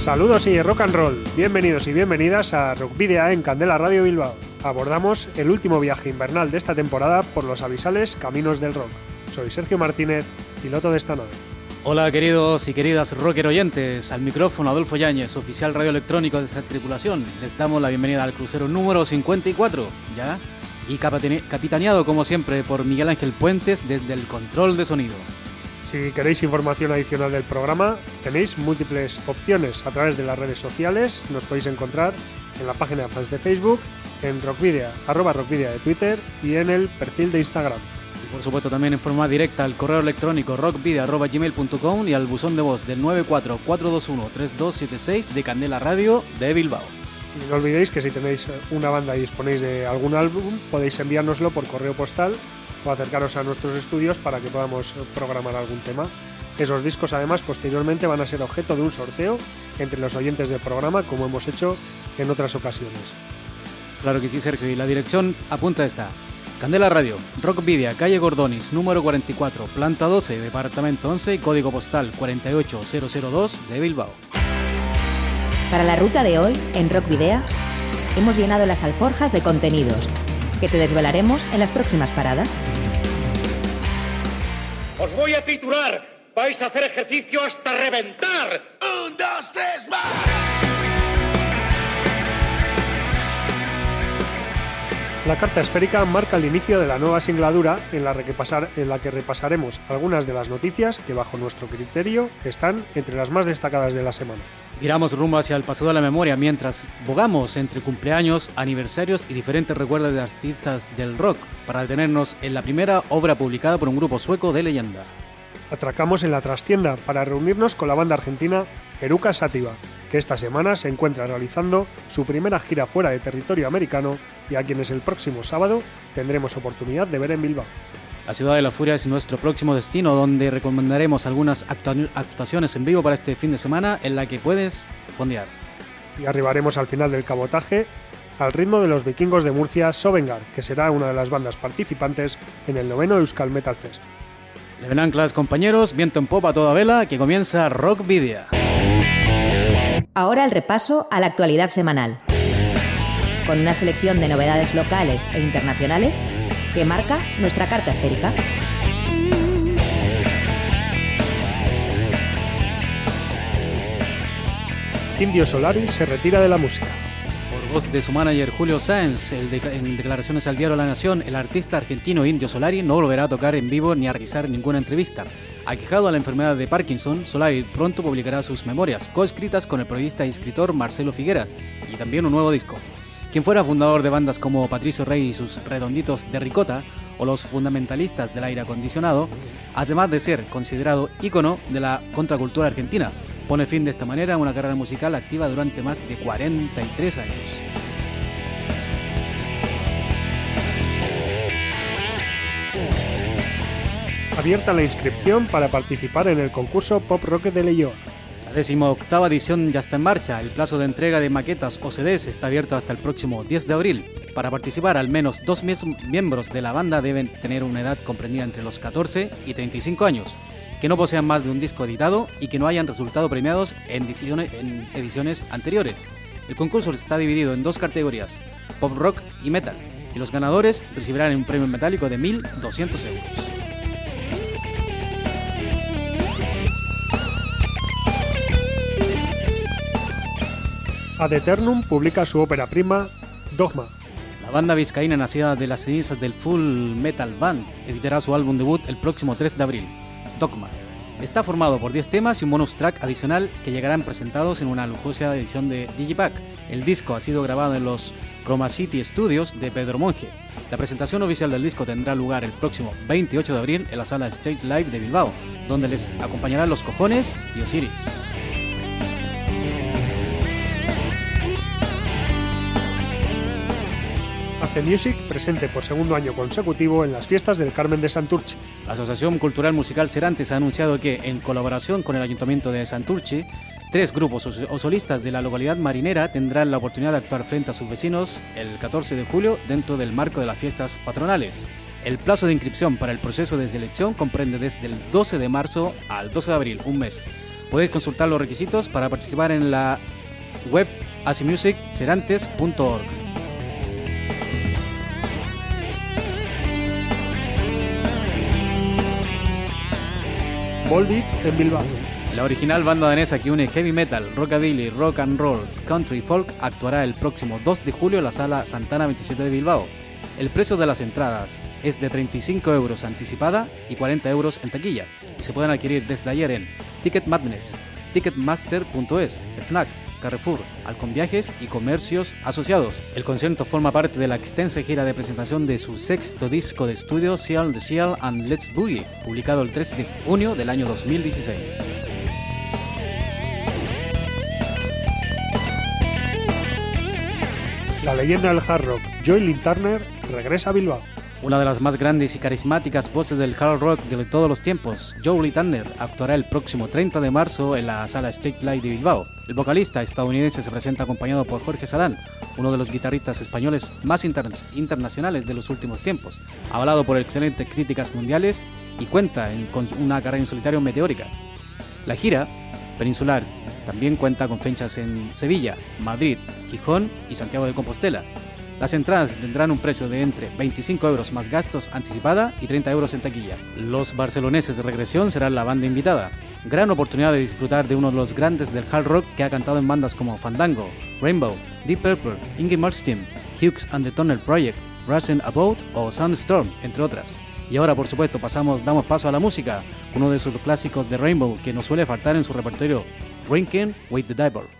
Saludos y rock and roll. Bienvenidos y bienvenidas a Rock Video en Candela Radio Bilbao. Abordamos el último viaje invernal de esta temporada por los avisales caminos del rock. Soy Sergio Martínez, piloto de esta nave. Hola queridos y queridas rocker oyentes, al micrófono Adolfo Yáñez, oficial radioelectrónico de esta tripulación. Les damos la bienvenida al crucero número 54, ¿ya? Y capitaneado como siempre por Miguel Ángel Puentes desde el control de sonido. Si queréis información adicional del programa, tenéis múltiples opciones a través de las redes sociales. Nos podéis encontrar en la página de fans de Facebook, en Rockvidia, arroba Rockvidia de Twitter y en el perfil de Instagram. Y por supuesto también en forma directa al correo electrónico rockvidia.gmail.com y al buzón de voz del 944213276 de Candela Radio de Bilbao. Y no olvidéis que si tenéis una banda y disponéis de algún álbum, podéis enviárnoslo por correo postal o acercaros a nuestros estudios para que podamos programar algún tema. Esos discos además posteriormente van a ser objeto de un sorteo entre los oyentes del programa como hemos hecho en otras ocasiones. Claro que sí, Sergio, y la dirección apunta esta. Candela Radio, Rockvidia, calle Gordonis, número 44, planta 12, departamento 11 y código postal 48002 de Bilbao. Para la ruta de hoy, en Rockvidia, hemos llenado las alforjas de contenidos que te desvelaremos en las próximas paradas. Os voy a titular. Vais a hacer ejercicio hasta reventar. Un, dos, tres, más. La carta esférica marca el inicio de la nueva singladura en la, en la, que repasaremos algunas de las noticias que bajo nuestro criterio están entre las más destacadas de la semana. Giramos rumbo hacia el pasado de la memoria mientras bogamos entre cumpleaños, aniversarios y diferentes recuerdos de artistas del rock para detenernos en la primera obra publicada por un grupo sueco de leyenda. Atracamos en la trastienda para reunirnos con la banda argentina Eruca Sativa, que esta semana se encuentra realizando su primera gira fuera de territorio americano y a quienes el próximo sábado tendremos oportunidad de ver en Bilbao. La ciudad de la furia es nuestro próximo destino, donde recomendaremos algunas actuaciones en vivo para este fin de semana en la que puedes fondear. Y arribaremos al final del cabotaje al ritmo de los vikingos de Murcia Sovengar, que será una de las bandas participantes en el noveno Euskal Metal Fest. Le ven anclas compañeros, viento en popa a toda vela, que comienza Rock Video. Ahora el repaso a la actualidad semanal, con una selección de novedades locales e internacionales que marca nuestra carta esférica. Indio Solari se retira de la música. Voz de su manager Julio Sáenz, en declaraciones al diario La Nación, el artista argentino Indio Solari no volverá a tocar en vivo ni a realizar ninguna entrevista. Aquejado a la enfermedad de Parkinson, Solari pronto publicará sus memorias, coescritas con el periodista y escritor Marcelo Figueras, y también un nuevo disco. Quien fuera fundador de bandas como Patricio Rey y sus redonditos de ricota, o los fundamentalistas del aire acondicionado, además de ser considerado ícono de la contracultura argentina, pone fin de esta manera a una carrera musical activa durante más de 43 años. abierta la inscripción para participar en el concurso Pop Rock de Leyoa. La decimoctava edición ya está en marcha. El plazo de entrega de maquetas o CDs está abierto hasta el próximo 10 de abril. Para participar, al menos dos miembros de la banda deben tener una edad comprendida entre los 14 y 35 años, que no posean más de un disco editado y que no hayan resultado premiados en ediciones, en ediciones anteriores. El concurso está dividido en dos categorías, pop rock y metal, y los ganadores recibirán un premio metálico de 1.200 euros. Ad Eternum publica su ópera prima, Dogma. La banda vizcaína nacida de las cenizas del Full Metal Band editará su álbum debut el próximo 3 de abril, Dogma. Está formado por 10 temas y un bonus track adicional que llegarán presentados en una lujosa edición de Digipack, El disco ha sido grabado en los Chroma City Studios de Pedro Monge. La presentación oficial del disco tendrá lugar el próximo 28 de abril en la sala Stage Live de Bilbao, donde les acompañarán Los Cojones y Osiris. Ace Music presente por segundo año consecutivo en las fiestas del Carmen de Santurce. La Asociación Cultural Musical Cerantes ha anunciado que, en colaboración con el Ayuntamiento de Santurce, tres grupos o solistas de la localidad marinera tendrán la oportunidad de actuar frente a sus vecinos el 14 de julio dentro del marco de las fiestas patronales. El plazo de inscripción para el proceso de selección comprende desde el 12 de marzo al 12 de abril, un mes. Podéis consultar los requisitos para participar en la web asimusiccerantes.org. Volbeat en Bilbao. La original banda danesa que une heavy metal, rockabilly, rock and roll, country folk actuará el próximo 2 de julio en la sala Santana 27 de Bilbao. El precio de las entradas es de 35 euros anticipada y 40 euros en taquilla y se pueden adquirir desde ayer en Ticket Madness, Ticketmaster.es, FNAC, Carrefour, Alcon Viajes y comercios asociados. El concierto forma parte de la extensa gira de presentación de su sexto disco de estudio, Seal the Seal and Let's Boogie, publicado el 3 de junio del año 2016. La leyenda del hard rock, Joy Lynn Turner, regresa a Bilbao. Una de las más grandes y carismáticas voces del hard rock de todos los tiempos, Jolie Tanner, actuará el próximo 30 de marzo en la sala Stage Light de Bilbao. El vocalista estadounidense se presenta acompañado por Jorge Salán, uno de los guitarristas españoles más internacionales de los últimos tiempos, avalado por excelentes críticas mundiales y cuenta con una carrera en solitario meteórica. La gira peninsular también cuenta con fechas en Sevilla, Madrid, Gijón y Santiago de Compostela. Las entradas tendrán un precio de entre 25 euros más gastos anticipada y 30 euros en taquilla. Los barceloneses de regresión serán la banda invitada. Gran oportunidad de disfrutar de uno de los grandes del hard rock que ha cantado en bandas como Fandango, Rainbow, Deep Purple, Inge Malmsteen, Hughes and the Tunnel Project, Russian About o Sunstorm, entre otras. Y ahora, por supuesto, pasamos, damos paso a la música, uno de sus clásicos de Rainbow que no suele faltar en su repertorio, Drinking with the Devil.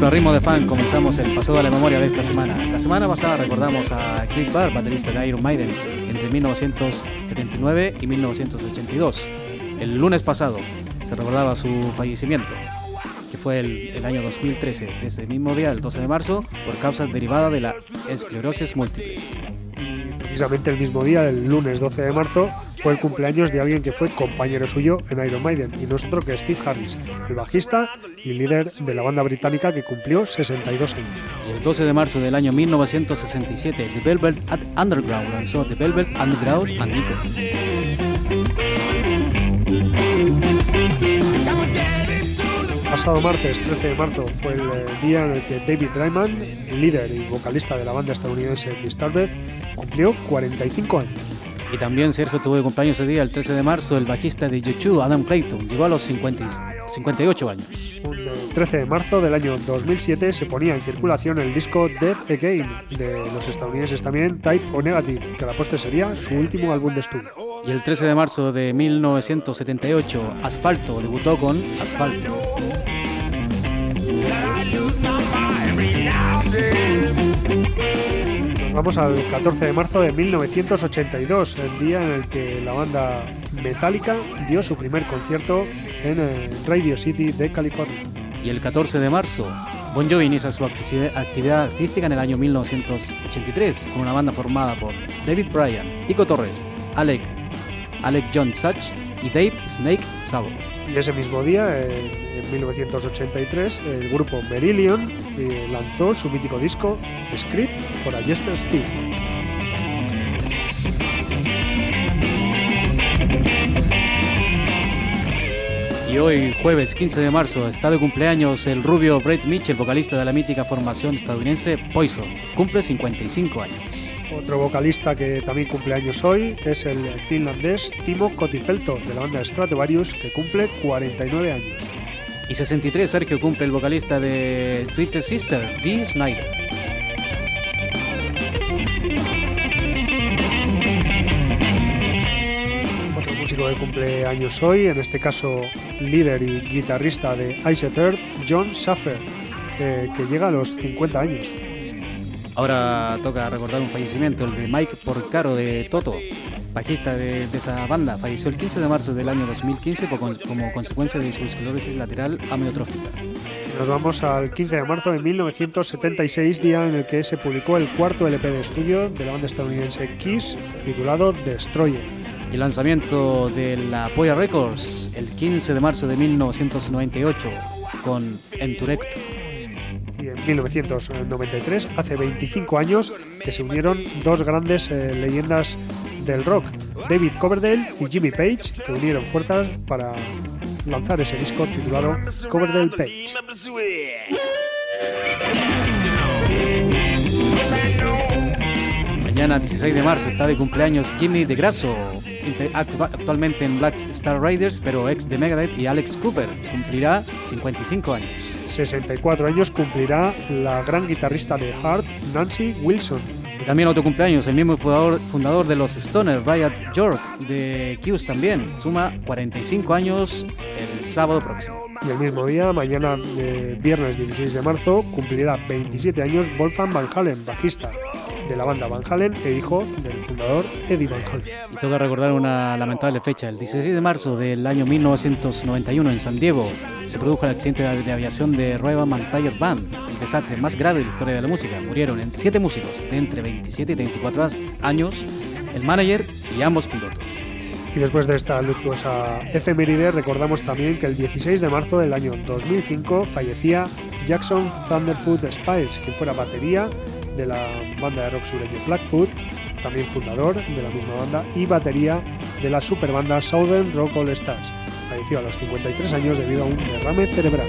Siempre, a ritmo de fan, comenzamos el pasado de la memoria de esta semana. La semana pasada recordamos a Cliff Barr, baterista de Iron Maiden, entre 1979 y 1982. El lunes pasado se recordaba su fallecimiento, que fue el, el año 2013, desde el mismo día, el 12 de marzo, por causas derivadas de la esclerosis múltiple. Precisamente el mismo día, el lunes 12 de marzo, fue el cumpleaños de alguien que fue compañero suyo en Iron Maiden, y no es otro que Steve Harris, el bajista y líder de la banda británica que cumplió 62 años. Y el 12 de marzo del año 1967, The Velvet Underground lanzó The Velvet Underground and Nico. Pasado martes 13 de marzo fue el eh, día en el que David Dryman, líder y vocalista de la banda estadounidense Disturbed, cumplió 45 años. Y también Sergio tuvo de cumpleaños ese día, el 13 de marzo, el bajista de YouTube, Adam Clayton, llegó a los 50 y- 58 años. Eh, 13 de marzo del año 2007 se ponía en circulación el disco Dead Again de los estadounidenses también Type O Negative, que a la postre sería su último álbum de estudio. Y el 13 de marzo de 1978, Asfalto debutó con Asfalto. Vamos al 14 de marzo de 1982, el día en el que la banda Metallica dio su primer concierto en eh, Radio City de California. Y el 14 de marzo, Bon Jovi inicia su acti- actividad artística en el año 1983 con una banda formada por David Bryan, Tico Torres, Alec, Alec John Such y Dave Snake Sabo. Y ese mismo día, en 1983, el grupo Merillion eh, lanzó su mítico disco Script for a Jester Steel. Y hoy, jueves 15 de marzo, está de cumpleaños el rubio Brett Mitchell, vocalista de la mítica formación estadounidense Poison. Cumple 55 años. Otro vocalista que también cumple años hoy es el finlandés Timo Kotipelto de la banda Stratovarius que cumple 49 años. Y 63, Sergio cumple el vocalista de Twitter Sister, Dee Snyder. Otro músico que cumple años hoy, en este caso líder y guitarrista de Ice Third, John Schaffer, eh, que llega a los 50 años. Ahora toca recordar un fallecimiento, el de Mike Porcaro de Toto, bajista de, de esa banda. Falleció el 15 de marzo del año 2015 por con- como consecuencia de su esclerosis lateral amiotrófica. Nos vamos al 15 de marzo de 1976, día en el que se publicó el cuarto LP de estudio de la banda estadounidense Kiss, titulado Destroyer. Y el lanzamiento de la Polla Records el 15 de marzo de 1998 con Enturect. Y en 1993, hace 25 años, que se unieron dos grandes eh, leyendas del rock, David Coverdale y Jimmy Page, que unieron fuerzas para lanzar ese disco titulado Coverdale Page. Mañana 16 de marzo está de cumpleaños Jimmy de Grasso, actualmente en Black Star Riders, pero ex de Megadeth y Alex Cooper. Cumplirá 55 años. 64 años cumplirá la gran guitarrista de Heart, Nancy Wilson. Y también otro cumpleaños, el mismo fundador, fundador de los Stoner, Riot York, de Q's también. Suma 45 años el sábado próximo. Y el mismo día, mañana, eh, viernes 16 de marzo, cumplirá 27 años Wolfgang Van Halen, bajista de la banda Van Halen e hijo del fundador Eddie Van Halen. Y toca recordar una lamentable fecha. El 16 de marzo del año 1991 en San Diego se produjo el accidente de, aviación de Royal McIntyre Band, el desastre más grave de la historia de la música. Murieron en siete músicos de entre 27 y 34 años, el manager y ambos pilotos. Y después de esta luctuosa efeméride, recordamos también que el 16 de marzo del año 2005 fallecía Jackson Thunderfoot Spiles, quien fuera batería de la banda de rock sureño Blackfoot, también fundador de la misma banda y batería de la superbanda Southern Rock All Stars. Falleció a los 53 años debido a un derrame cerebral.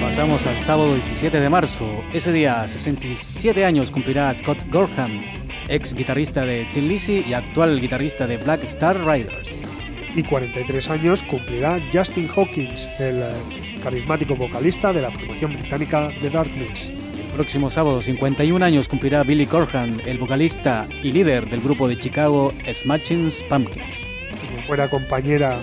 Pasamos al sábado 17 de marzo. Ese día, 67 años, cumplirá Scott Gorham, ex guitarrista de Tin Lizzy y actual guitarrista de Black Star Riders. Y 43 años cumplirá Justin Hawkins, el eh, carismático vocalista de la formación británica The Darkness. El próximo sábado, 51 años cumplirá Billy Corgan, el vocalista y líder del grupo de Chicago Smashing Pumpkins. Como fuera compañera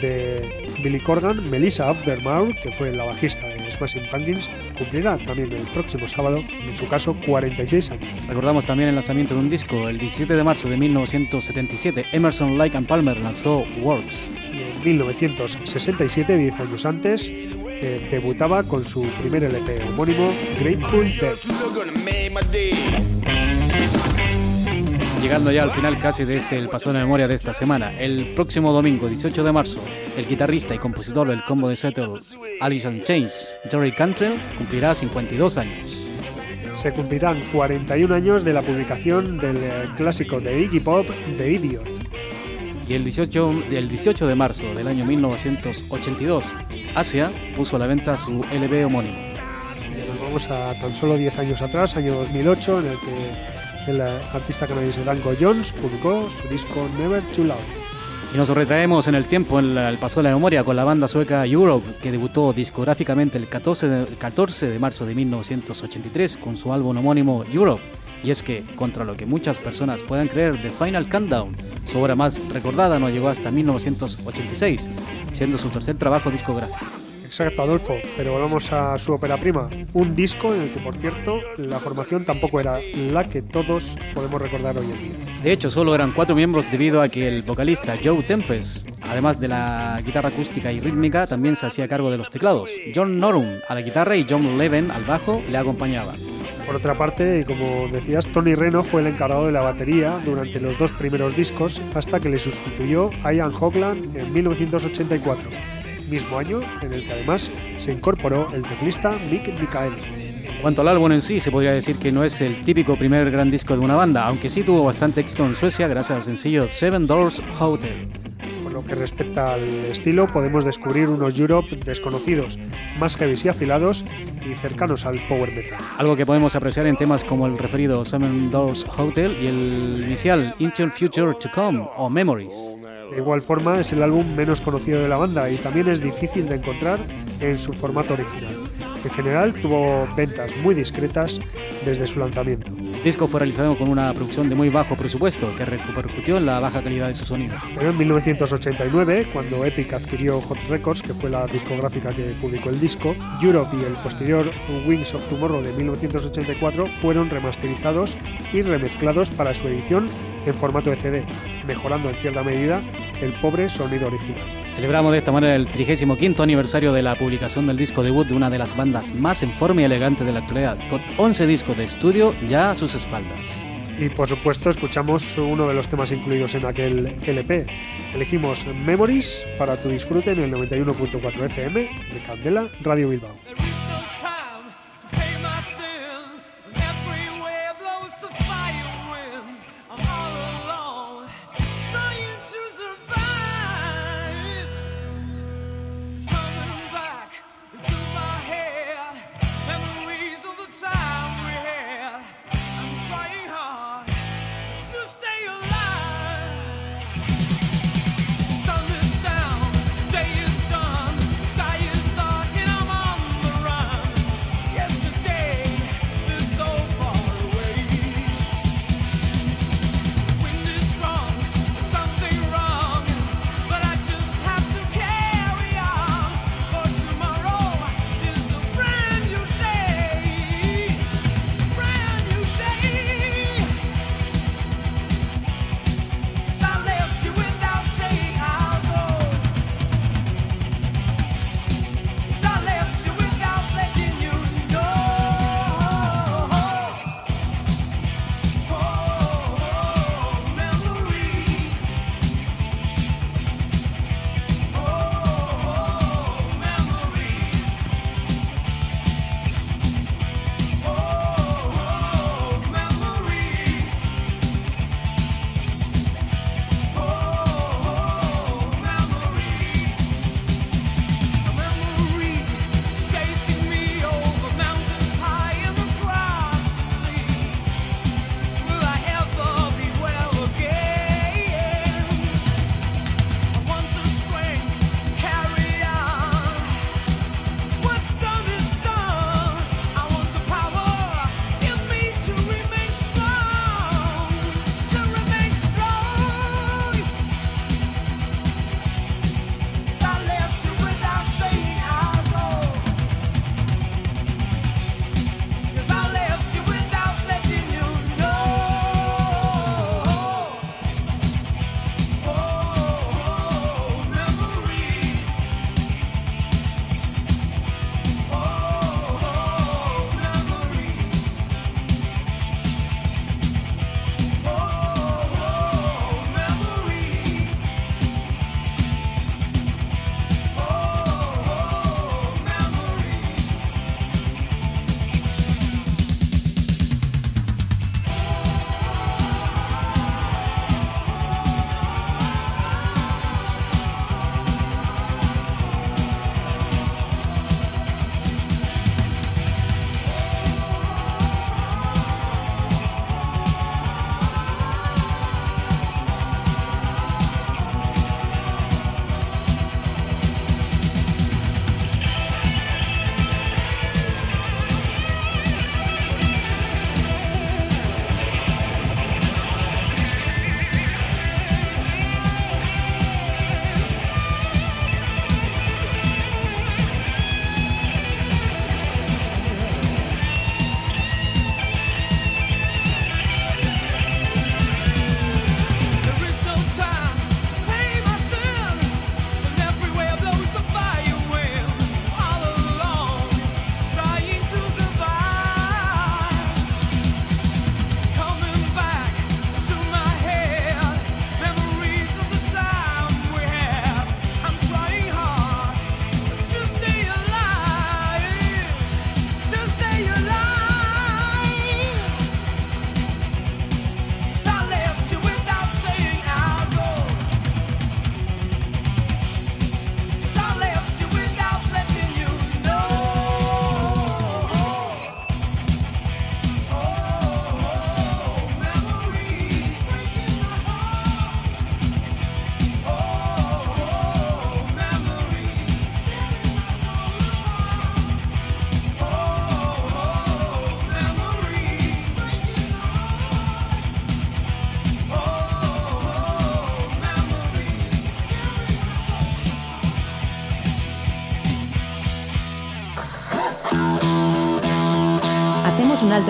de Billy Corgan, Melissa Aftermaur, que fue la bajista de Smashing Pumpkins, cumplirá también el próximo sábado, en su caso 46 años. Recordamos también el lanzamiento de un disco. El 17 de marzo de 1977, Emerson, Lake and Palmer lanzó Works. Y en 1967, 10 años antes, eh, debutaba con su primer LP homónimo, Grateful Dead. Llegando ya al final casi de este el paso de memoria de esta semana. El próximo domingo, 18 de marzo, el guitarrista y compositor del combo de Settle, Alison Chains, Jerry Cantrell, cumplirá 52 años. Se cumplirán 41 años de la publicación del eh, clásico de Iggy Pop, The Idiot. Y el 18, el 18 de marzo del año 1982, Asia puso a la venta su LP homónimo. Nos vamos a tan solo 10 años atrás, año 2008, en el que el eh, artista canadiense Danko Jones publicó su disco Never Too Loud. Y nos retraemos en el tiempo, en el paso de la memoria, con la banda sueca Europe, que debutó discográficamente el 14 de, 14 de marzo de 1983 con su álbum homónimo Europe. Y es que, contra lo que muchas personas puedan creer, The Final Countdown, su obra más recordada, no llegó hasta 1986, siendo su tercer trabajo discográfico. Exacto, Adolfo, pero volvamos a su ópera prima, un disco en el que, por cierto, la formación tampoco era la que todos podemos recordar hoy en día. De hecho, solo eran cuatro miembros debido a que el vocalista Joe Tempest, además de la guitarra acústica y rítmica, también se hacía cargo de los teclados. John Norum a la guitarra y John Leven al bajo le acompañaban. Por otra parte, y como decías, Tony Reno fue el encargado de la batería durante los dos primeros discos hasta que le sustituyó Ian Hogland en 1984 mismo año en el que además se incorporó el teclista Mick Michael. Cuanto al álbum en sí, se podría decir que no es el típico primer gran disco de una banda, aunque sí tuvo bastante éxito en Suecia gracias al sencillo Seven Doors Hotel. Por lo que respecta al estilo, podemos descubrir unos Europe desconocidos, más heavy y afilados y cercanos al power metal. Algo que podemos apreciar en temas como el referido Seven Doors Hotel y el inicial Into Future to Come o Memories. De igual forma, es el álbum menos conocido de la banda y también es difícil de encontrar en su formato original. En general, tuvo ventas muy discretas desde su lanzamiento. El disco fue realizado con una producción de muy bajo presupuesto que repercutió en la baja calidad de su sonido. Pero en 1989, cuando Epic adquirió Hot Records, que fue la discográfica que publicó el disco, Europe y el posterior Wings of Tomorrow de 1984 fueron remasterizados y remezclados para su edición en formato de CD, mejorando en cierta medida el pobre sonido original. Celebramos de esta manera el 35 aniversario de la publicación del disco debut de una de las bandas más en forma y elegante de la actualidad, con 11 discos de estudio ya a sus espaldas. Y por supuesto escuchamos uno de los temas incluidos en aquel LP. Elegimos Memories para tu disfrute en el 91.4 FM de Candela Radio Bilbao.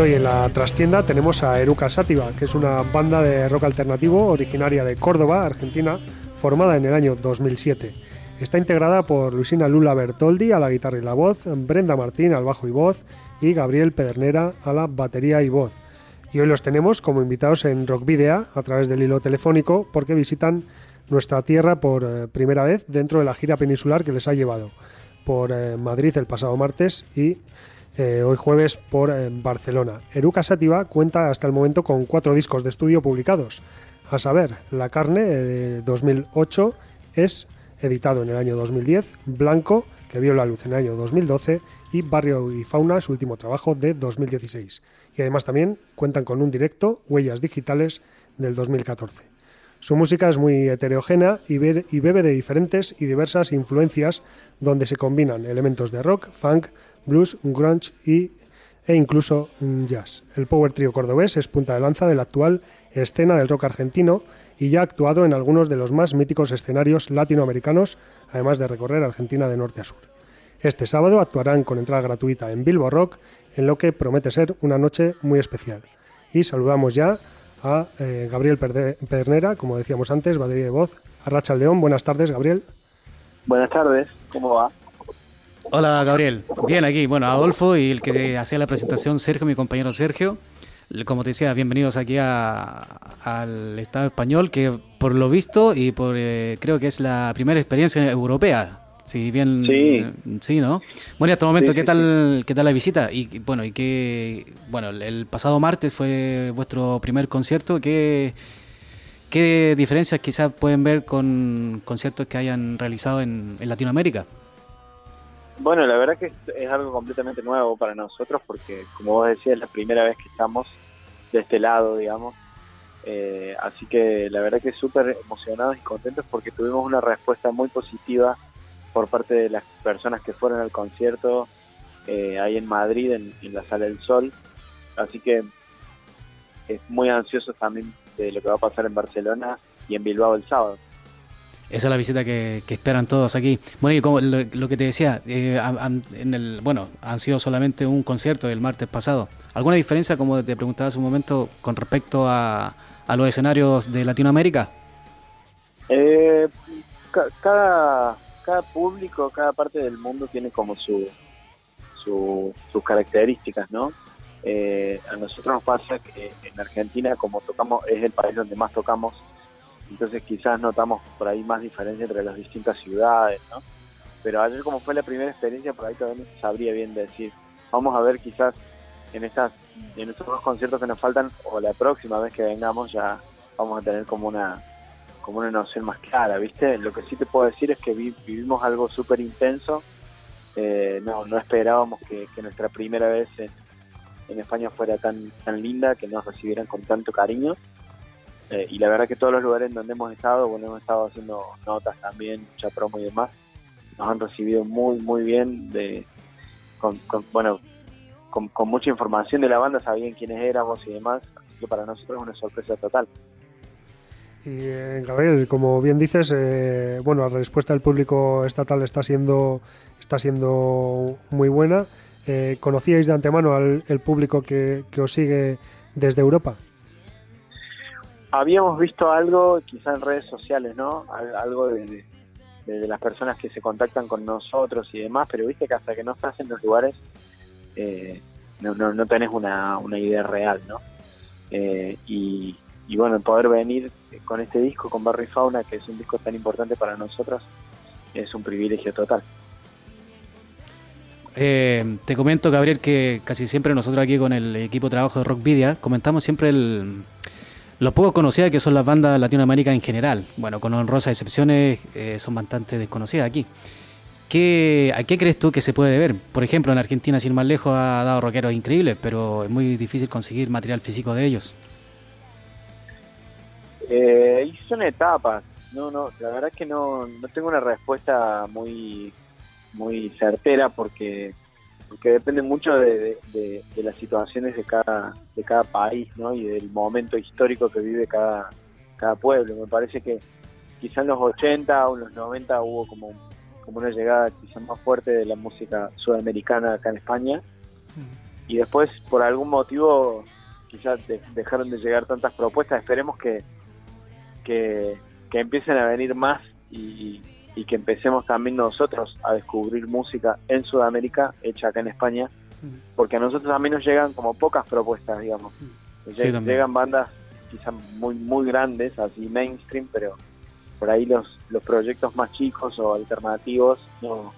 Hoy en la trastienda tenemos a Eruca Sativa, que es una banda de rock alternativo originaria de Córdoba, Argentina, formada en el año 2007. Está integrada por Luisina Lula Bertoldi a la guitarra y la voz, Brenda Martín al bajo y voz y Gabriel Pedernera a la batería y voz. Y hoy los tenemos como invitados en Rock Video a través del hilo telefónico porque visitan nuestra tierra por eh, primera vez dentro de la gira peninsular que les ha llevado por eh, Madrid el pasado martes y eh, hoy jueves por eh, Barcelona. Eruca Sativa cuenta hasta el momento con cuatro discos de estudio publicados, a saber, La Carne de 2008 es editado en el año 2010, Blanco, que vio la luz en el año 2012, y Barrio y Fauna, su último trabajo de 2016. Y además también cuentan con un directo, Huellas Digitales, del 2014. Su música es muy heterogénea y, bebe de diferentes y diversas influencias donde se combinan elementos de rock, funk, blues, grunge y, e incluso jazz. El Power Trio cordobés es punta de lanza de la actual escena del rock argentino y ya ha actuado en algunos de los más míticos escenarios latinoamericanos, además de recorrer Argentina de norte a sur. Este sábado actuarán con entrada gratuita en Bilbo Rock, en lo que promete ser una noche muy especial. Y saludamos ya a eh, Gabriel Pedernera, como decíamos antes, batería de voz, a Racha León. Buenas tardes, Gabriel. Buenas tardes, ¿cómo va? Hola, Gabriel. Bien, aquí. Bueno, Adolfo y el que hacía la presentación, Sergio, mi compañero Sergio. Como te decía, bienvenidos aquí al Estado español, que por lo visto y por eh, creo que es la primera experiencia europea Sí, bien. Sí. ¿no? Bueno, hasta el momento, ¿qué tal qué tal la visita? Y bueno, y qué bueno, el pasado martes fue vuestro primer concierto, ¿qué qué diferencias quizás pueden ver con conciertos que hayan realizado en, Latinoamérica? Bueno, la verdad que es algo completamente nuevo para nosotros porque, como vos decías, es la primera vez que estamos de este lado, digamos. Eh, así que la verdad que súper emocionados y contentos porque tuvimos una respuesta muy positiva por parte de las personas que fueron al concierto eh, ahí en Madrid, en, la Sala del Sol. Así que es muy ansioso también de lo que va a pasar en Barcelona y en Bilbao el sábado. Esa es la visita que, esperan todos aquí. Bueno, y como lo, que te decía, eh, en el, bueno, han sido solamente un concierto el martes pasado. ¿Alguna diferencia, como te preguntaba hace un momento, con respecto a, a los escenarios de Latinoamérica? Eh, cada, cada público, cada parte del mundo tiene como su, sus características, ¿no? Eh, a nosotros nos pasa que en Argentina, como tocamos, es el país donde más tocamos, entonces quizás notamos por ahí más diferencia entre las distintas ciudades, ¿no? Pero ayer como fue la primera experiencia, por ahí todavía no sabría bien decir. Vamos a ver quizás en estas en estos dos conciertos que nos faltan o la próxima vez que vengamos ya vamos a tener como una como una noción más clara, ¿viste? Lo que sí te puedo decir es que vivimos algo súper intenso. Eh, no, no esperábamos que, nuestra primera vez en, España fuera tan, tan linda, que nos recibieran con tanto cariño. Eh, y la verdad que todos los lugares donde hemos estado, bueno, hemos estado haciendo notas también, mucha promo y demás, nos han recibido muy, muy bien, de, con, bueno, con, con mucha información de la banda, sabían quiénes éramos y demás, así que para nosotros es una sorpresa total. Y eh, Gabriel, como bien dices, eh, bueno, la respuesta del público estatal está siendo, está siendo muy buena. Eh, ¿Conocíais de antemano al el público que, os sigue desde Europa? Habíamos visto algo, quizá en redes sociales, ¿no? Algo de, las personas que se contactan con nosotros y demás, pero viste que hasta que no estás en los lugares no, no, no tenés una, una idea real, ¿no? y, y bueno, poder venir con este disco, con Barry Fauna, que es un disco tan importante para nosotros, es un privilegio total. Eh, te comento, Gabriel, que casi siempre nosotros aquí con el equipo de trabajo de Rockvidia comentamos siempre el, lo poco conocidas que son las bandas de Latinoamérica en general. Bueno, con honrosas excepciones eh, son bastante desconocidas aquí. ¿Qué, ¿A qué crees tú que se puede deber? Por ejemplo, en Argentina, sin más lejos, ha dado rockeros increíbles, pero es muy difícil conseguir material físico de ellos. Eh, y son etapas. No, no, la verdad es que no, no tengo una respuesta muy, muy certera porque porque depende mucho de, las situaciones de cada de cada país ¿no? y del momento histórico que vive cada, cada pueblo. Me parece que quizá en los 80 o en los 90 hubo como, como una llegada quizá más fuerte de la música sudamericana acá en España y después por algún motivo quizás dejaron de llegar tantas propuestas. Esperemos que, que, empiecen a venir más y, que empecemos también nosotros a descubrir música en Sudamérica hecha acá en España, porque a nosotros también nos llegan como pocas propuestas, digamos. llegan bandas quizás muy muy grandes, así mainstream, pero por ahí los, los proyectos más chicos o alternativos no,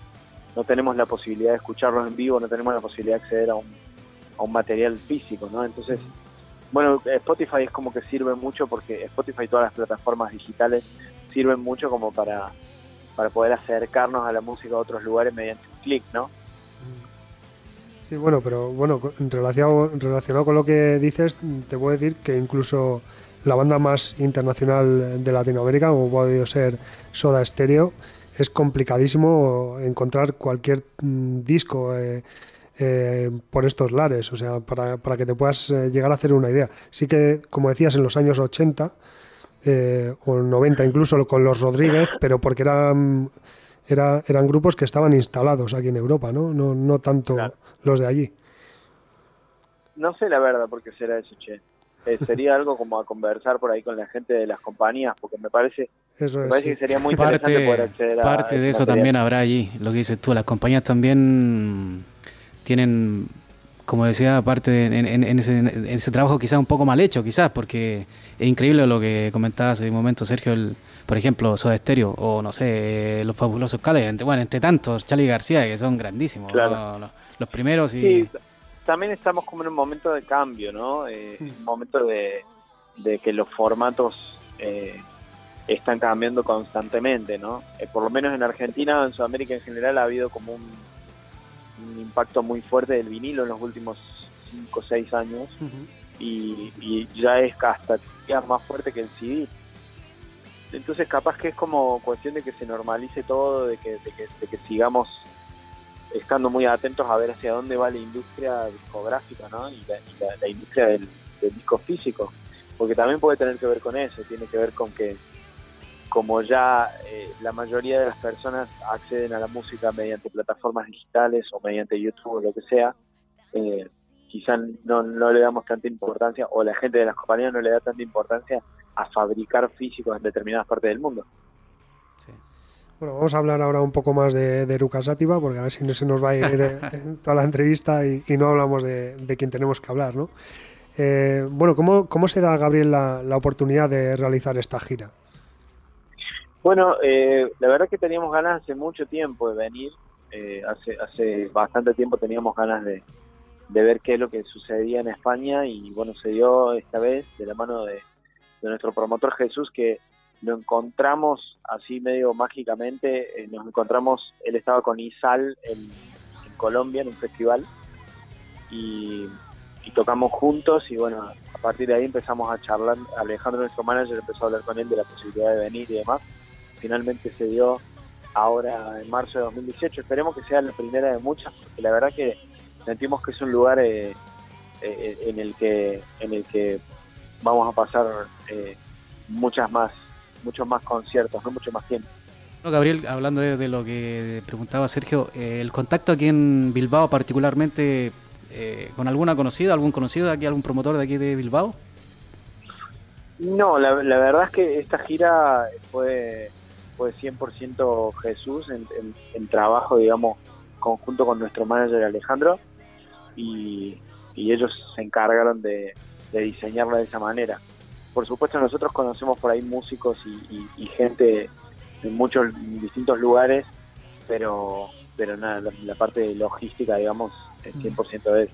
no tenemos la posibilidad de escucharlos en vivo, no tenemos la posibilidad de acceder a un, a un material físico, ¿no? Entonces, bueno, Spotify es como que sirve mucho porque Spotify y todas las plataformas digitales sirven mucho como para, para poder acercarnos a la música a otros lugares mediante un clic, ¿no? Sí, bueno, pero bueno, relacionado, relacionado con lo que dices, te puedo decir que incluso la banda más internacional de Latinoamérica, como puede ser Soda Stereo, es complicadísimo encontrar cualquier mm, disco. Eh, eh, por estos lares, o sea, para, para que te puedas eh, llegar a hacer una idea. Sí que, como decías, en los años 80 eh, o 90 incluso con los Rodríguez, pero porque eran, era, eran grupos que estaban instalados aquí en Europa, ¿no? No, no tanto los de allí. No sé la verdad por qué será eso, che. sería algo como a conversar por ahí con la gente de las compañías, porque me parece, eso que sería muy interesante parte, poder acceder a... Parte de eso también habrá allí, lo que dices tú, las compañías también tienen, como decía, aparte en, ese, trabajo quizás un poco mal hecho, quizás, porque es increíble lo que comentabas hace un momento, Sergio, el, por ejemplo, Soda Stereo, o no sé, los fabulosos entre, bueno, entre tantos, Charlie García, que son grandísimos, los, primeros y... también estamos como en un momento de cambio, ¿no? Eh, un momento de, que los formatos eh, están cambiando constantemente, ¿no? Eh, por lo menos en Argentina, en Sudamérica en general, ha habido como un un impacto muy fuerte del vinilo en los últimos 5 o 6 años y, ya es hasta más fuerte que el CD. Entonces capaz que es como cuestión de que se normalice todo, de que, de que, sigamos estando muy atentos a ver hacia dónde va la industria discográfica ¿no? y, la, industria del, disco físico, porque también puede tener que ver con eso, tiene que ver con que como ya eh, la mayoría de las personas acceden a la música mediante plataformas digitales o mediante YouTube o lo que sea, eh, quizás no, no le damos tanta importancia o la gente de las compañías no le da tanta importancia a fabricar físicos en determinadas partes del mundo. Bueno, vamos a hablar ahora un poco más de, de Sativa, porque a ver si no se nos va a ir eh, toda la entrevista y, no hablamos de, de quien tenemos que hablar, ¿no? bueno, ¿cómo, ¿cómo se da, Gabriel, la, la oportunidad de realizar esta gira? Bueno, eh, la verdad que teníamos ganas hace mucho tiempo de venir, eh, hace, hace bastante tiempo teníamos ganas de, ver qué es lo que sucedía en España y bueno, se dio esta vez de la mano de, nuestro promotor Jesús que lo encontramos así medio mágicamente, eh, nos encontramos, él estaba con Isal en, Colombia en un festival y, y, tocamos juntos y bueno, a partir de ahí empezamos a charlar, Alejandro nuestro manager empezó a hablar con él de la posibilidad de venir y demás finalmente se dio ahora en marzo de 2018. Esperemos que sea la primera de muchas, porque la verdad que sentimos que es un lugar eh, eh, en el que en el que vamos a pasar eh, muchas más muchos más conciertos, no mucho más tiempo. Gabriel, hablando de, lo que preguntaba Sergio, el contacto aquí en Bilbao particularmente con alguna conocida, algún conocido de aquí, algún promotor de aquí de Bilbao. No, la verdad es que esta gira fue fue 100% Jesús en, trabajo, digamos, conjunto con nuestro manager Alejandro y, ellos se encargaron de, diseñarla de esa manera. por supuesto nosotros conocemos por ahí músicos y, gente en muchos distintos lugares, pero pero nada, la, parte logística, digamos, es 100% de él.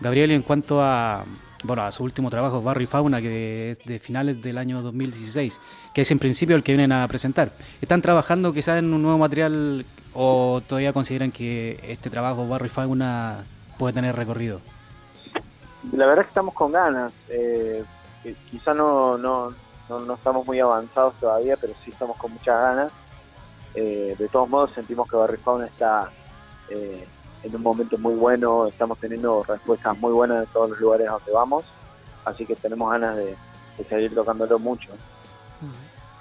Gabriel, en cuanto a bueno, a su último trabajo, Barrio y Fauna, que es de finales del año 2016, que es en principio el que vienen a presentar. ¿Están trabajando quizás en un nuevo material o todavía consideran que este trabajo, Barrio y Fauna, puede tener recorrido? La verdad es que estamos con ganas. Eh, quizá no, no, no, estamos muy avanzados todavía, pero sí estamos con muchas ganas. Eh, de todos modos, sentimos que Barrio y Fauna está... Eh, en un momento muy bueno, estamos teniendo respuestas muy buenas de todos los lugares a donde vamos, así que tenemos ganas de, seguir tocándolo mucho.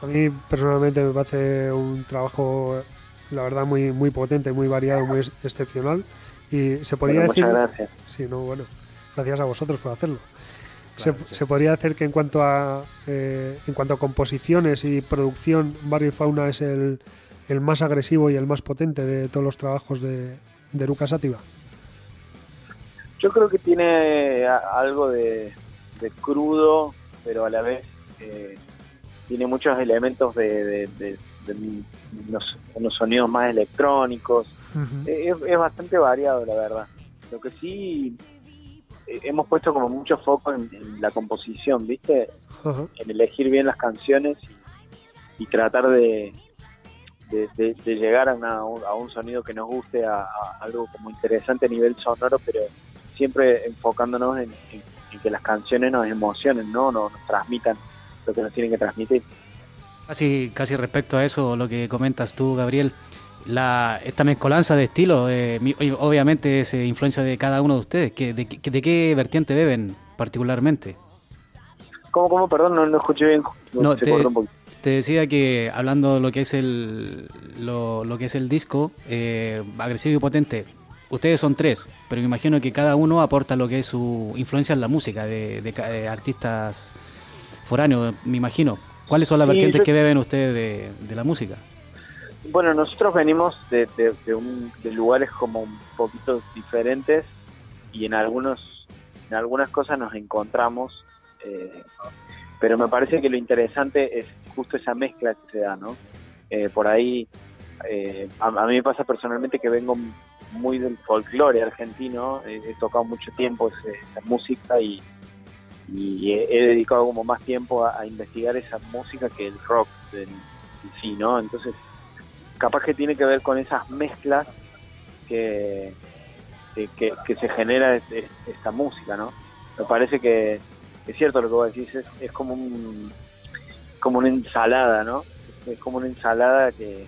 A mí personalmente me parece un trabajo, la verdad, muy muy potente, muy variado, muy excepcional. Y se podría decir. Muchas gracias. Sí, no, bueno, gracias a vosotros por hacerlo. se, podría decir que en cuanto a eh, en cuanto a composiciones y producción, Barrio y Fauna es el, el más agresivo y el más potente de todos los trabajos de, de Lucas Sativa? Yo creo que tiene algo de, crudo, pero a la vez eh, tiene muchos elementos de, unos, sonidos más electrónicos. es, bastante variado, la verdad. Lo que sí eh, hemos puesto como mucho foco en, la composición, ¿viste? En elegir bien las canciones y tratar de, de, llegar a, a, un sonido que nos guste, a, algo como interesante a nivel sonoro, pero siempre enfocándonos en, que las canciones nos emocionen, ¿no? Nos, transmitan lo que nos tienen que transmitir. Casi, casi respecto a eso, lo que comentas tú, Gabriel, la, esta mezcolanza de estilos, eh, obviamente es influencia de cada uno de ustedes. ¿De, de, de qué vertiente beben particularmente? ¿Cómo, cómo? Perdón, no, escuché bien. No, te, te decía que hablando de lo que es el, lo, que es el disco, eh, agresivo y potente, ustedes son tres, pero me imagino que cada uno aporta lo que es su influencia en la música de, artistas foráneos, me imagino. ¿Cuáles son las vertientes que beben ustedes de, la música? Bueno, nosotros venimos de, de, lugares como un poquito diferentes y en algunos en algunas cosas nos encontramos, eh, pero me parece que lo interesante es justo esa mezcla que se da, ¿no? Eh, por ahí, eh, a, mí me pasa personalmente que vengo muy del folclore argentino, he tocado mucho tiempo esa, música y, he, dedicado como más tiempo a, investigar esa música que el rock en, sí, ¿no? Entonces, capaz que tiene que ver con esas mezclas que, que, se genera esta música, ¿no? Me parece que es cierto lo que vos decís, es como un como una ensalada, ¿no? Es como una ensalada que,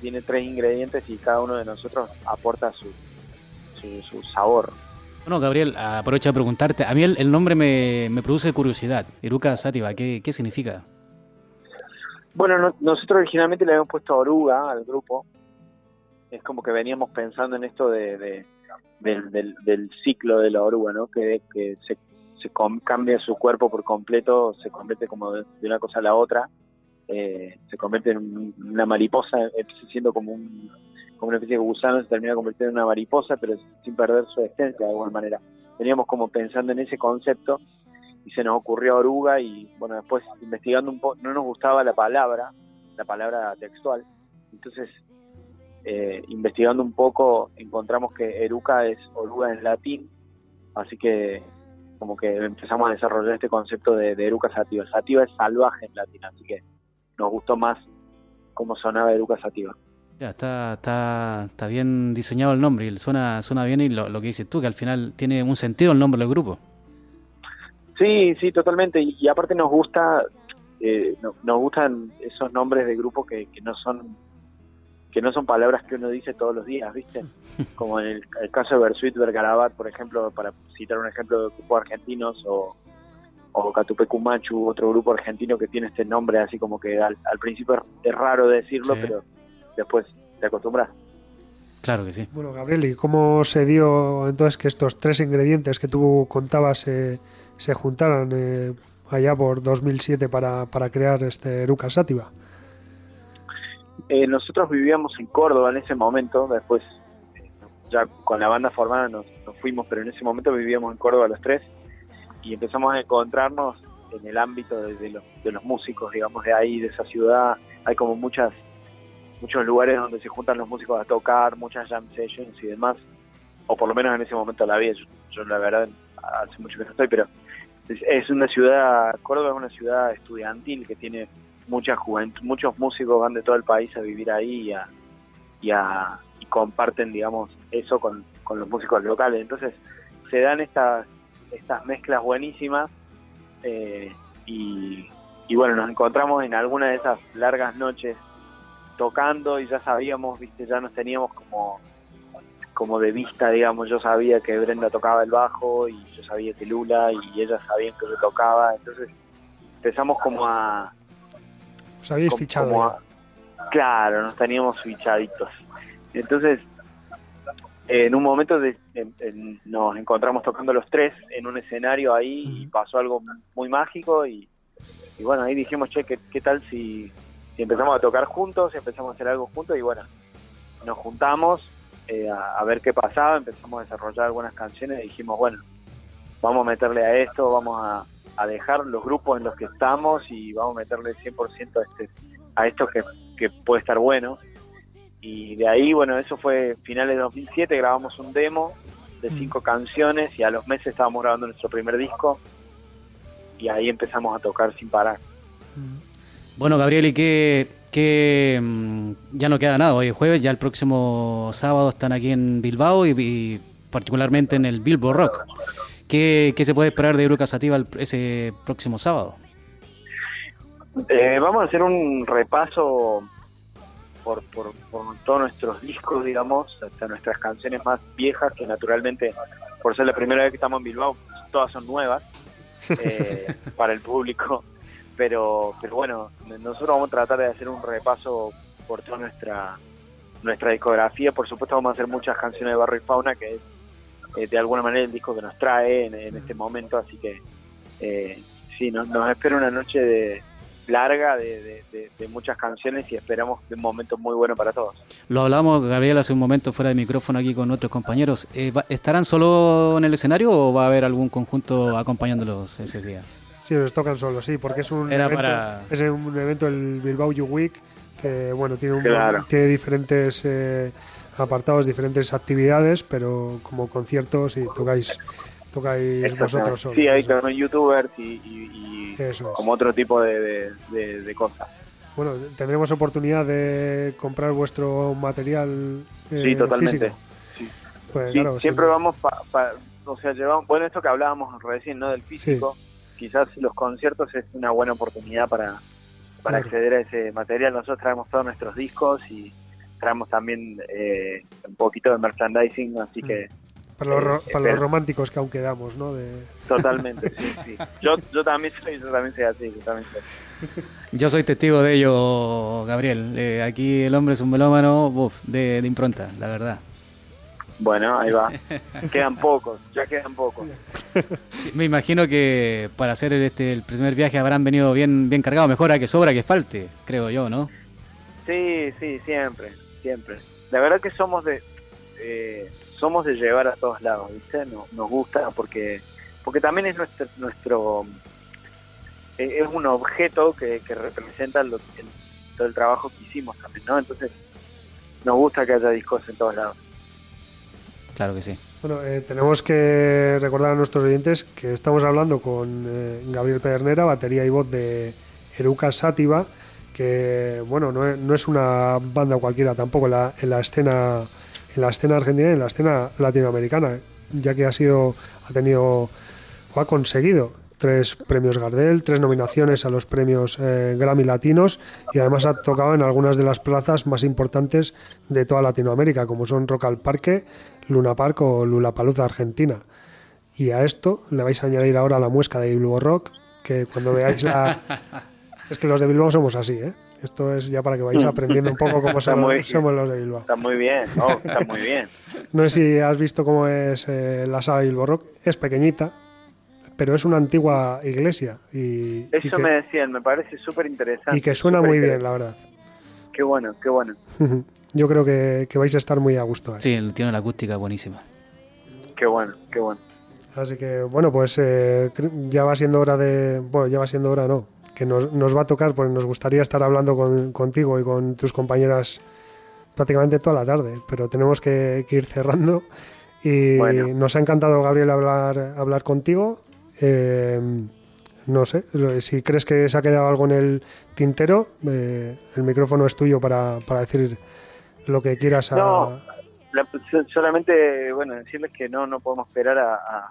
tiene tres ingredientes y cada uno de nosotros aporta su, su, sabor. Bueno, Gabriel, aprovecho de preguntarte. A mí el, nombre me, produce curiosidad. Eruca Sativa, ¿qué, ¿qué, significa? Bueno, nosotros originalmente le habíamos puesto oruga al grupo. Es como que veníamos pensando en esto de, del, ciclo de la oruga, ¿no? Que, que se se cambia su cuerpo por completo, se convierte como de, una cosa a la otra, eh, se convierte en una mariposa, siendo como, un, como una especie de gusano, se termina convirtiendo en una mariposa, pero sin perder su esencia de alguna manera. Veníamos como pensando en ese concepto y se nos ocurrió oruga y bueno, después investigando un poco, no nos gustaba la palabra, la palabra textual, entonces eh, investigando un poco encontramos que eruca es oruga en latín, así que como que empezamos a desarrollar este concepto de, de Eruca Sativa. Sativa es salvaje en latín, así que nos gustó más cómo sonaba Eruca Sativa. Ya, está, está, está bien diseñado el nombre y suena, suena bien y lo, que dices tú, que al final tiene un sentido el nombre del grupo. Sí, sí, totalmente. Y, aparte nos gusta, eh, nos gustan esos nombres de grupo que, que no son que no son palabras que uno dice todos los días, ¿viste? Como en el, caso de Bersuit Vergarabat, por ejemplo, para citar un ejemplo de grupos argentinos, o, o Catupecumachu, otro grupo argentino que tiene este nombre, así como que al, principio es raro decirlo, pero después te acostumbras. Claro que sí. Bueno, Gabriel, ¿y cómo se dio entonces que estos tres ingredientes que tú contabas eh, se juntaran eh, allá por 2007 para, para crear este Eruca Sativa? Eh, nosotros vivíamos en Córdoba en ese momento, después ya con la banda formada nos, fuimos, pero en ese momento vivíamos en Córdoba los tres y empezamos a encontrarnos en el ámbito de, los, de los músicos, digamos, de ahí, de esa ciudad. Hay como muchas muchos lugares donde se juntan los músicos a tocar, muchas jam sessions y demás, o por lo menos en ese momento la vi, yo, la verdad hace mucho que no estoy, pero es, una ciudad, Córdoba es una ciudad estudiantil que tiene mucha juventud, muchos músicos van de todo el país a vivir ahí y, a, y, comparten, digamos, eso con, con los músicos locales. Entonces se dan estas, estas mezclas buenísimas eh, y, y bueno, nos encontramos en alguna de esas largas noches tocando y ya sabíamos, viste, ya nos teníamos como como de vista, digamos, yo sabía que Brenda tocaba el bajo y yo sabía que Lula y ella sabían que yo tocaba, entonces empezamos como a... Os habéis fichado. claro, nos teníamos fichaditos. Entonces, en un momento de, nos encontramos tocando los tres en un escenario ahí y pasó algo muy mágico y, bueno, ahí dijimos, che, ¿qué, qué tal si, si empezamos a tocar juntos, empezamos a hacer algo juntos y bueno, nos juntamos eh, a, ver qué pasaba, empezamos a desarrollar algunas canciones y dijimos, bueno, vamos a meterle a esto, vamos a, dejar los grupos en los que estamos y vamos a meterle 100% a, este, a esto que, que puede estar bueno. Y de ahí, bueno, eso fue finales de 2007, grabamos un demo de mm. cinco canciones y a los meses estábamos grabando nuestro primer disco y ahí empezamos a tocar sin parar. Mm. Bueno, Gabriel, ¿y qué, que mm, ya no queda nada, hoy es jueves, ya el próximo sábado están aquí en Bilbao y, particularmente en el Bilbo Rock. ¿Qué, se puede esperar de Eruca Sativa ese próximo sábado? Eh, vamos a hacer un repaso por, por, todos nuestros discos, digamos, hasta nuestras canciones más viejas, que naturalmente, por ser la primera vez que estamos en Bilbao, todas son nuevas eh, para el público pero, pero bueno, nosotros vamos a tratar de hacer un repaso por toda nuestra nuestra discografía. Por supuesto vamos a hacer muchas canciones de Barro y Fauna, que es eh, de alguna manera el disco que nos trae en, este momento, así que eh, sí, nos, espera una noche de, larga de, muchas canciones y esperamos un momento muy bueno para todos. Lo hablamos, Gabriel, hace un momento fuera de micrófono aquí con otros compañeros. Eh, ¿Estarán solo en el escenario o va a haber algún conjunto acompañándolos ese día? Sí, nos tocan solo, sí, porque es un, evento, es un evento, el Bilbao You Week, que bueno, tiene, un, tiene diferentes eh, apartados, diferentes actividades, pero como conciertos y tocáis tocáis vosotros solos. Sí, hay como youtubers y, como otro tipo de, cosas. Bueno, tendremos oportunidad de comprar vuestro material eh, Sí, totalmente. Pues, siempre vamos, o sea, llevamos, bueno, esto que hablábamos recién, ¿no? Del físico quizás los conciertos es una buena oportunidad para, para acceder a ese material. Nosotros traemos todos nuestros discos y traemos también eh, un poquito de merchandising, así que... Para los, eh, para los románticos que aún quedamos, ¿no? De... Totalmente, sí, sí. Yo, yo, también soy, yo también soy así, yo también Yo soy testigo de ello, Gabriel. Eh, aquí el hombre es un melómano uf, de, de impronta, la verdad. Bueno, ahí va. quedan pocos, ya quedan pocos. Me imagino que para hacer este el primer viaje habrán venido bien bien cargados, mejor a que sobra que falte, creo yo, ¿no? Sí, sí, siempre, siempre. La verdad que somos de eh, somos de llevar a todos lados, ¿viste? Nos, nos gusta porque porque también es nuestro nuestro eh, es un objeto que, que representa todo el trabajo que hicimos también, ¿no? Entonces nos gusta que haya discos en todos lados. Claro que sí. Bueno, eh, tenemos que recordar a nuestros oyentes que estamos hablando con eh, Gabriel Pedernera, batería y voz de Eruca Sativa, que bueno, no es, una banda cualquiera tampoco en la, en la escena en la escena argentina y en la escena latinoamericana, ya que ha sido ha tenido o ha conseguido tres premios Gardel, tres nominaciones a los premios eh, Grammy Latinos y además ha tocado en algunas de las plazas más importantes de toda Latinoamérica, como son Rock al Parque, Luna Park o Lulapalooza Argentina. Y a esto le vais a añadir ahora la muesca de Bilbo Rock, que cuando veáis la... es que los de Bilbao somos así, ¿eh? Esto es ya para que vayáis aprendiendo un poco cómo somos, los de Bilbao. Está muy bien, está muy bien. no sé si has visto cómo es eh, la sala de Bilbo Rock. Es pequeñita, pero es una antigua iglesia. Y, Eso me decían, me parece súper interesante. Y que suena muy bien, la verdad. Qué bueno, qué bueno. Yo creo que, vais a estar muy a gusto. Sí, tiene la acústica buenísima. Qué bueno, qué bueno. Así que, bueno, pues eh, ya va siendo hora de. Bueno, ya va siendo hora, no. Que nos, nos va a tocar, pues nos gustaría estar hablando con, contigo y con tus compañeras prácticamente toda la tarde, pero tenemos que, ir cerrando. Y nos ha encantado, Gabriel, hablar, hablar contigo. Eh, no sé, si crees que se ha quedado algo en el tintero, eh, el micrófono es tuyo para, para decir lo que quieras. A... solamente, bueno, decirles que no, no podemos esperar a a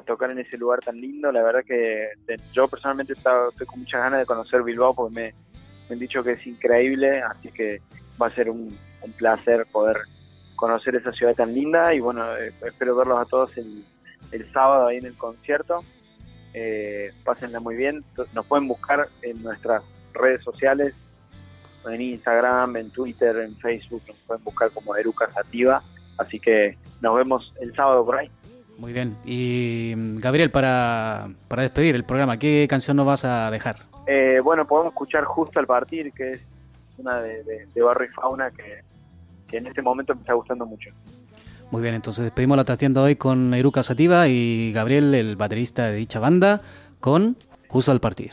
tocar en ese lugar tan lindo. La verdad que yo personalmente estoy con muchas ganas de conocer Bilbao porque me, han dicho que es increíble, así que va a ser un, placer poder conocer esa ciudad tan linda y bueno, eh, espero verlos a todos el, sábado ahí en el concierto. Eh, pásenla muy bien, nos pueden buscar en nuestras redes sociales, en Instagram, en Twitter, en Facebook, nos pueden buscar como Eruca Sativa, así que nos vemos el sábado por ahí. Muy bien. Y Gabriel, para, para despedir el programa, ¿qué canción nos vas a dejar? Eh, bueno, podemos escuchar Justo al Partir, que es una de, de, Barrio y Fauna que, que, en este momento me está gustando mucho. Muy bien, entonces despedimos la trastienda hoy con Eruca Sativa y Gabriel, el baterista de dicha banda, con Justo al Partir.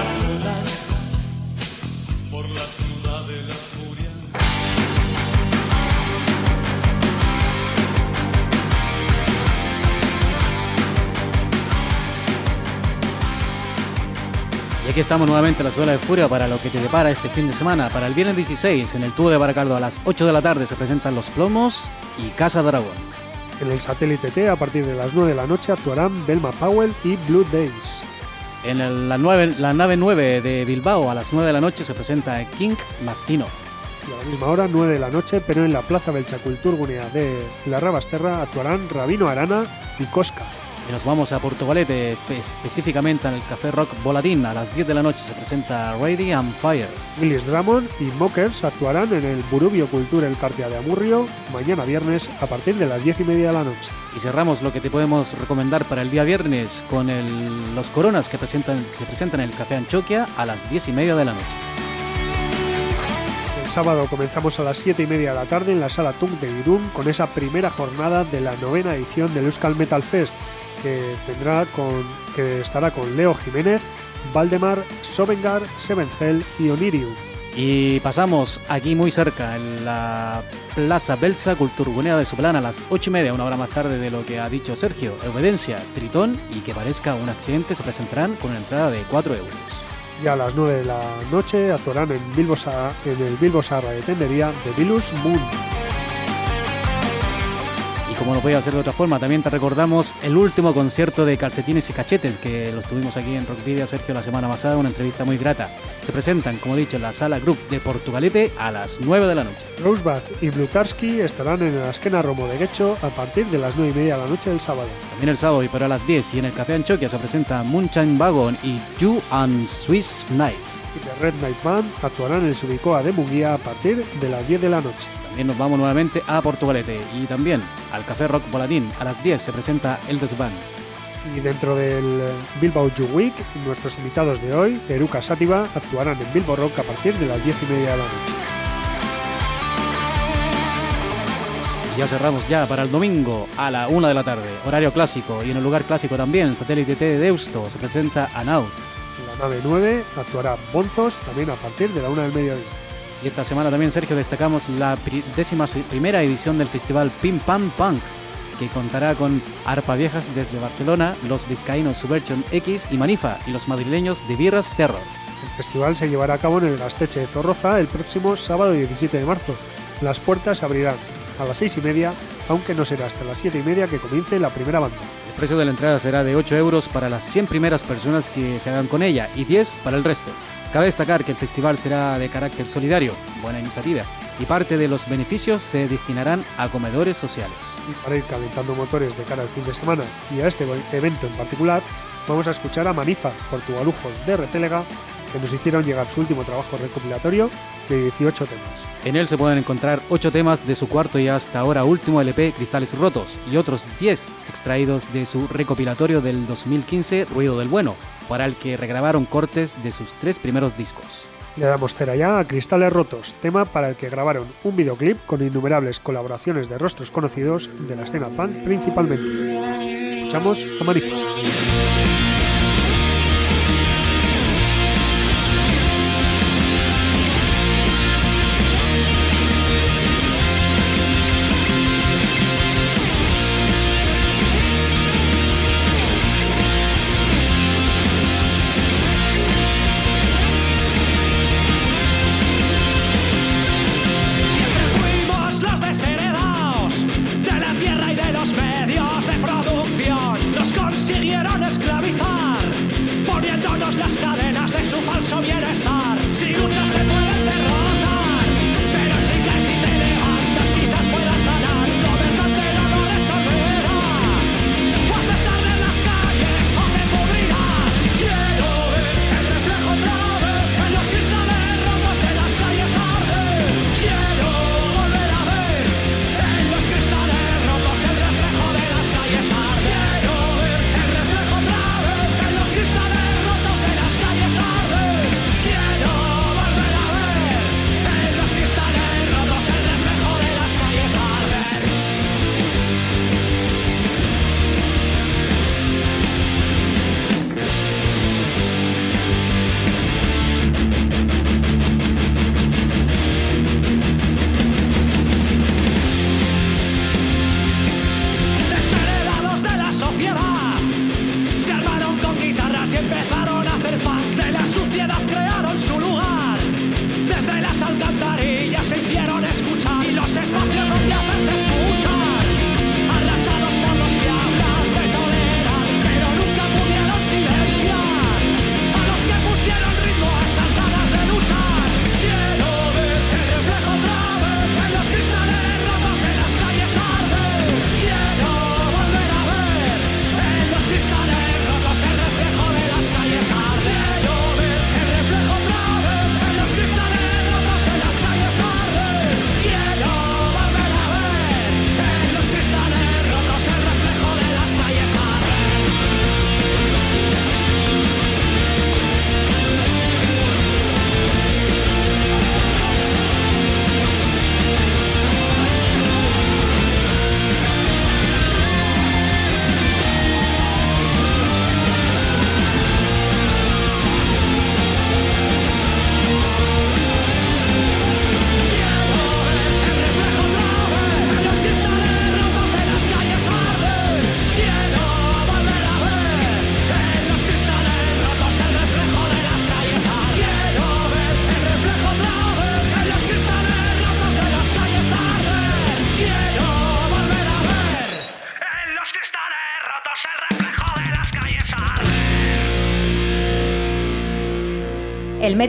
Aquí estamos nuevamente en la Suela de Furia para lo que te depara este fin de semana. Para el viernes 16, en el tubo de Baracaldo a las 8 de la tarde se presentan Los Plomos y Casa Dragón. En el satélite T, a partir de las 9 de la noche, actuarán Belma Powell y Blue Days. En la, la nave 9 de Bilbao, a las 9 de la noche, se presenta King Mastino. Y a la misma hora, 9 de la noche, pero en la Plaza Belchaculturgunea de la Rabasterra, actuarán Rabino Arana y Cosca. Y nos vamos a Portugalete, específicamente en el Café Rock Volatín. A las 10 de la noche se presenta Ready and Fire. Willis Drummond y Mockers actuarán en el Burubio Cultura El Cartia de Amurrio mañana viernes a partir de las 10 y media de la noche. Y cerramos lo que te podemos recomendar para el día viernes con los Coronas que, presentan, se presentan en el Café Anchoquia a las 10 y media de la noche. El sábado comenzamos a las 7 y media de la tarde en la sala Tung de Irún con esa primera jornada de la novena edición del Euskal Metal Fest que tendrá con que estará con Leo Jiménez, Valdemar, Sovengar, Hell y Onirium. Y pasamos aquí muy cerca, en la Plaza Belza Culturgunea de Suplana a las 8 y media, una hora más tarde de lo que ha dicho Sergio. Obediencia, Tritón y que parezca un accidente se presentarán con una entrada de 4 euros. Y a las 9 de la noche actuarán en, en el Bilbo Sarra de Tendería de Vilus Moon como no podía hacer de otra forma, también te recordamos el último concierto de Calcetines y Cachetes, que los tuvimos aquí en Rockvidia, Sergio, la semana pasada, una entrevista muy grata. Se presentan, como he dicho, en la sala Group de Portugalete a las 9 de la noche. Rosebath y Blutarski estarán en el Asquena Romo de Guecho a partir de las 9 y media de la noche del sábado. También el sábado y para las 10 y en el Café Anchoquia se presenta Moonshine Wagon y You and Swiss Knife. Y The Red Night Band actuarán en el Subicoa de Munguía a partir de las 10 de la noche. También nos vamos nuevamente a Portugalete y también al Café Rock Voladín. A las 10 se presenta El Desván. Y dentro del Bilbao You Week, nuestros invitados de hoy, Eruca Sátiva, actuarán en Bilbao Rock a partir de las 10 y media de la noche. Ya cerramos ya para el domingo a la 1 de la tarde, horario clásico y en el lugar clásico también, satélite T de Deusto, se presenta Anaut. La nave 9 actuará Bonzos también a partir de la 1 del mediodía. Y esta semana también, Sergio, destacamos la décima primera edición del festival Pim Pam Punk, que contará con Arpa Viejas desde Barcelona, los vizcaínos Subversion X y Manifa, y los madrileños de Birras Terror. El festival se llevará a cabo en el Gasteche de Zorroza el próximo sábado 17 de marzo. Las puertas se abrirán a las 6 y media, aunque no será hasta las 7 y media que comience la primera banda. El precio de la entrada será de 8 euros para las 100 primeras personas que se hagan con ella y 10 para el resto. Cabe destacar que el festival será de carácter solidario, buena iniciativa, y parte de los beneficios se destinarán a comedores sociales. Y para ir calentando motores de cara al fin de semana y a este evento en particular, vamos a escuchar a Manifa, portugalujos de Retélega, que nos hicieron llegar su último trabajo recopilatorio de 18 temas. En él se pueden encontrar 8 temas de su cuarto y hasta ahora último LP Cristales Rotos y otros 10 extraídos de su recopilatorio del 2015 Ruido del Bueno, para el que regrabaron cortes de sus tres primeros discos. Le damos cera ya a Cristales Rotos, tema para el que grabaron un videoclip con innumerables colaboraciones de rostros conocidos de la escena punk principalmente. Escuchamos a Marifa.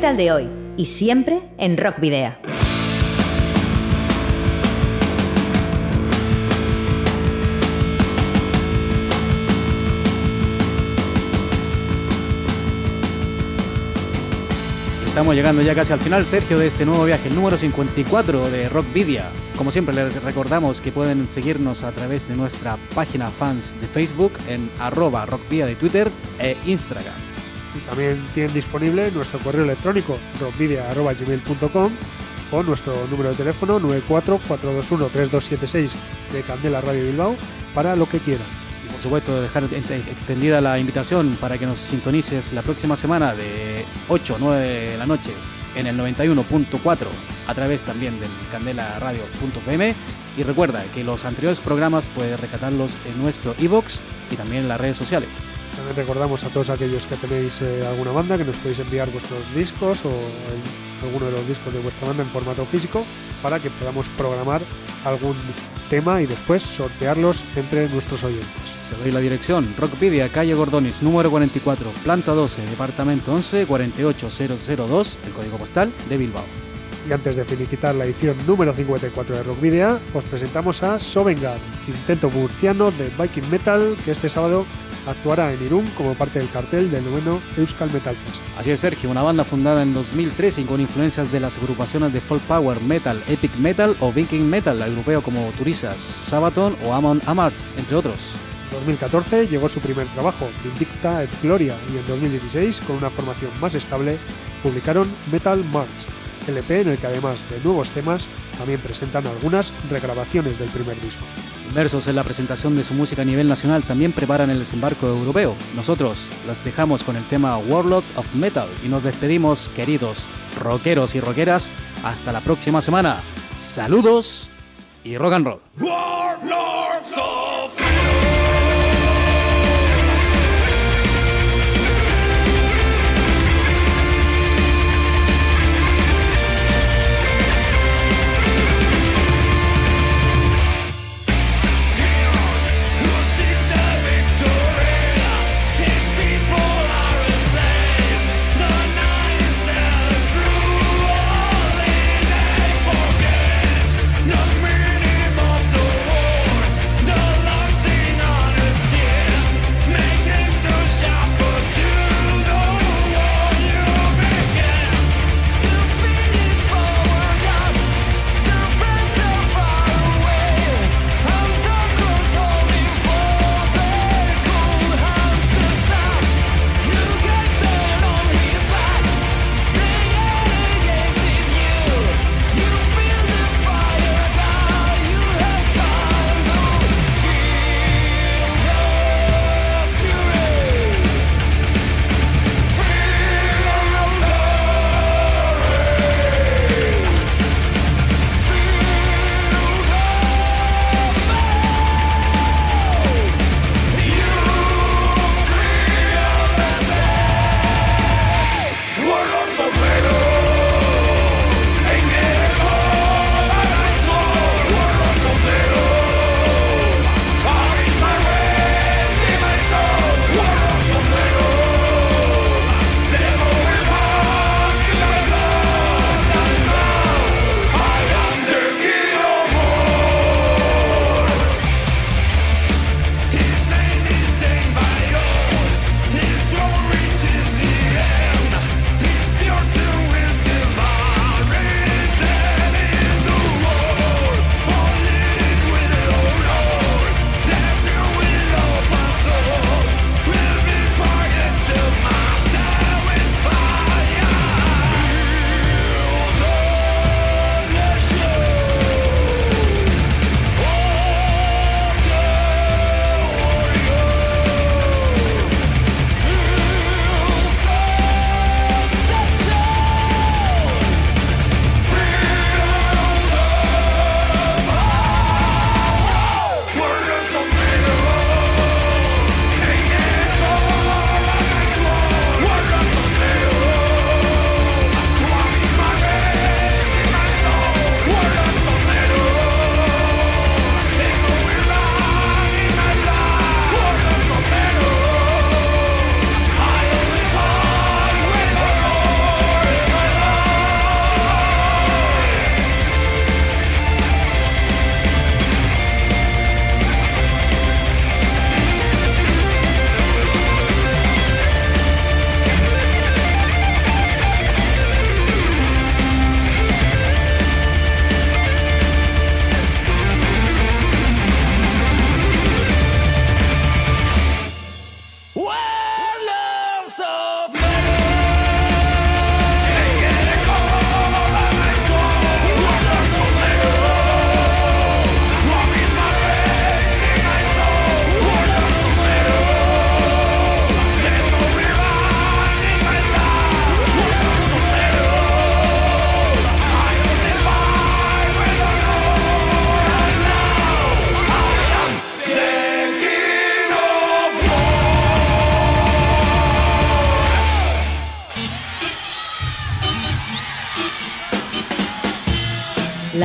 Metal de hoy y siempre en Rock Video. Estamos llegando ya casi al final, Sergio, de este nuevo viaje, el número 54 de Rockvidia. Como siempre, les recordamos que pueden seguirnos a través de nuestra página fans de Facebook en arroba rockvidia de Twitter e Instagram. Y también tienen disponible nuestro correo electrónico rockvidia.gmail.com o nuestro número de teléfono 944213276 de Candela Radio Bilbao para lo que quieran por supuesto, dejar extendida la invitación para que nos sintonices la próxima semana de 8 o 9 de la noche en el 91.4 a través también del candelaradio.fm y recuerda que los anteriores programas puedes recatarlos en nuestro iBox y también en las redes sociales. También recordamos a todos aquellos que tenéis eh, alguna banda que nos podéis enviar vuestros discos o alguno de los discos de vuestra banda en formato físico para que podamos programar algún tema y después sortearlos entre nuestros oyentes. Te doy la dirección, Rockpedia, calle Gordonis, número 44, planta 12, departamento 11, 48002, el código postal de Bilbao. Y antes de finiquitar la edición número 54 de Rockvidia, os presentamos a Sovengar, quinteto murciano de Viking Metal, que este sábado actuará en Irún como parte del cartel del noveno Euskal Metal Fest. Así es, Sergio, una banda fundada en 2013 y con influencias de las agrupaciones de folk power metal, epic metal o viking metal, europeo como Turisas, Sabaton o Amon Amart, entre otros. En 2014 llegó su primer trabajo, Vindicta et Gloria, y en 2016, con una formación más estable, publicaron Metal March, LP en el que además de nuevos temas, también presentan algunas regrabaciones del primer disco. Inmersos en la presentación de su música a nivel nacional, también preparan el desembarco europeo. Nosotros las dejamos con el tema Warlords of Metal y nos despedimos, queridos rockeros y rockeras, hasta la próxima semana. Saludos y rock and roll.